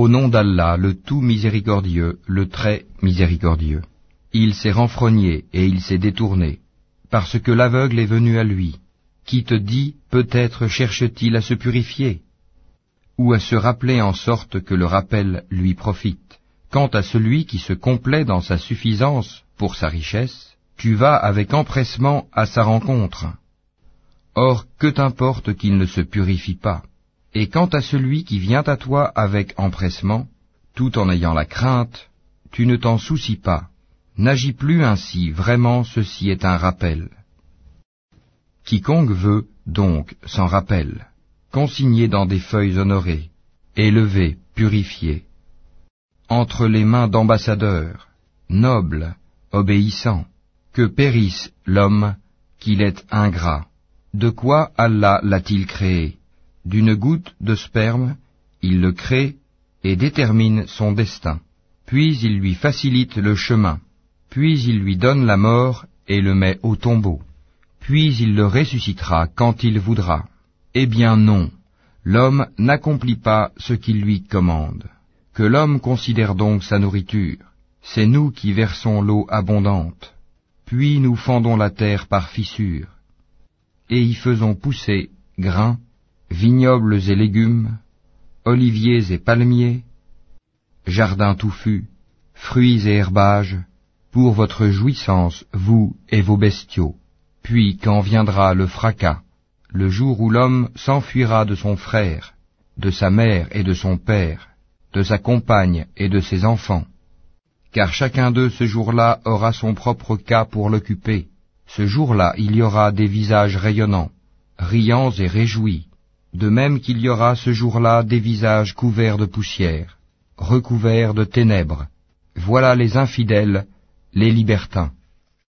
Au nom d'Allah, le tout miséricordieux, le très miséricordieux. Il s'est renfrogné et il s'est détourné, parce que l'aveugle est venu à lui, qui te dit, peut-être cherche-t-il à se purifier, ou à se rappeler en sorte que le rappel lui profite. Quant à celui qui se complaît dans sa suffisance pour sa richesse, tu vas avec empressement à sa rencontre. Or, que t'importe qu'il ne se purifie pas Et quant à celui qui vient à toi avec empressement, tout en ayant la crainte, tu ne t'en soucies pas. N'agis plus ainsi, vraiment ceci est un rappel. Quiconque veut, donc, s'en rappel, consigné dans des feuilles honorées, élevé, purifié, entre les mains d'ambassadeurs, nobles, obéissants, que périsse l'homme, qu'il est ingrat. De quoi Allah l'a-t-il créé? D'une goutte de sperme, il le crée et détermine son destin. Puis il lui facilite le chemin. Puis il lui donne la mort et le met au tombeau. Puis il le ressuscitera quand il voudra. Eh bien non, l'homme n'accomplit pas ce qu'il lui commande. Que l'homme considère donc sa nourriture. C'est nous qui versons l'eau abondante. Puis nous fendons la terre par fissures et y faisons pousser grains, vignobles et légumes, oliviers et palmiers, jardins touffus, fruits et herbages, pour votre jouissance, vous et vos bestiaux. Puis quand viendra le fracas, le jour où l'homme s'enfuira de son frère, de sa mère et de son père, de sa compagne et de ses enfants, car chacun d'eux ce jour-là aura son propre cas pour l'occuper, ce jour-là, il y aura des visages rayonnants, riants et réjouis, de même qu'il y aura ce jour-là des visages couverts de poussière, recouverts de ténèbres. Voilà les infidèles, les libertins.